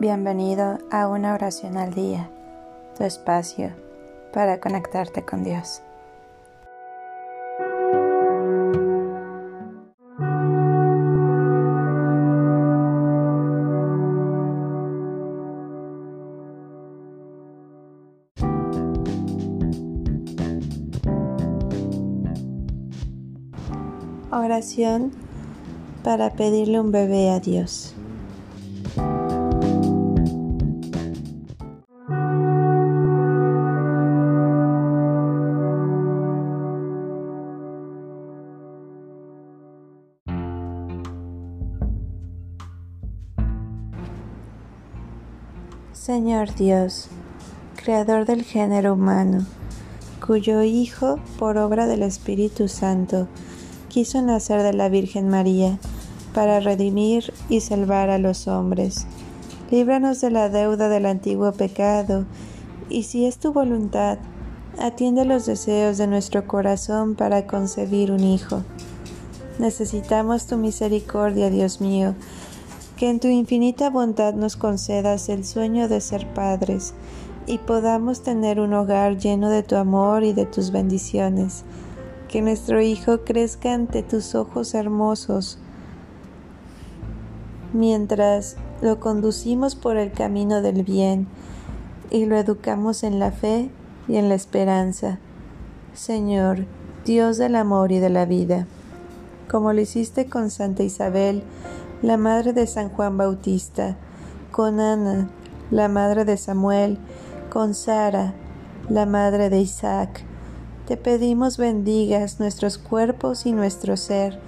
Bienvenido a una oración al día, tu espacio para conectarte con Dios. Oración para pedirle un bebé a Dios. Señor Dios, Creador del género humano, cuyo Hijo, por obra del Espíritu Santo, quiso nacer de la Virgen María para redimir y salvar a los hombres. Líbranos de la deuda del antiguo pecado, y si es tu voluntad, atiende los deseos de nuestro corazón para concebir un Hijo. Necesitamos tu misericordia, Dios mío, que en tu infinita bondad nos concedas el sueño de ser padres y podamos tener un hogar lleno de tu amor y de tus bendiciones. Que nuestro Hijo crezca ante tus ojos hermosos mientras lo conducimos por el camino del bien y lo educamos en la fe y en la esperanza. Señor, Dios del amor y de la vida, como lo hiciste con Santa Isabel, la madre de San Juan Bautista, con Ana, la madre de Samuel, con Sara, la madre de Isaac. Te pedimos bendigas nuestros cuerpos y nuestro ser,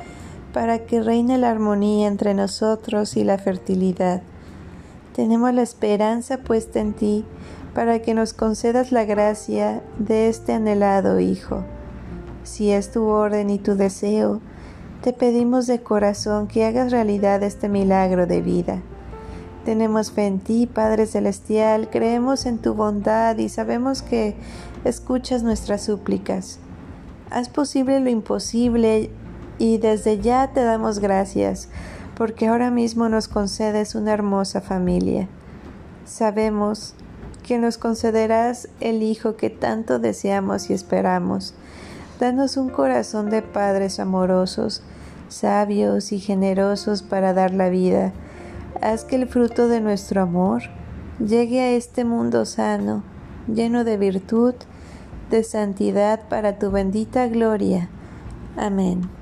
para que reine la armonía entre nosotros y la fertilidad. Tenemos la esperanza puesta en ti, para que nos concedas la gracia de este anhelado Hijo. Si es tu orden y tu deseo, te pedimos de corazón que hagas realidad este milagro de vida. Tenemos fe en ti, Padre Celestial, creemos en tu bondad y sabemos que escuchas nuestras súplicas. Haz posible lo imposible y desde ya te damos gracias porque ahora mismo nos concedes una hermosa familia. Sabemos que nos concederás el Hijo que tanto deseamos y esperamos. Danos un corazón de padres amorosos sabios y generosos para dar la vida. Haz que el fruto de nuestro amor llegue a este mundo sano, lleno de virtud, de santidad para tu bendita gloria. Amén.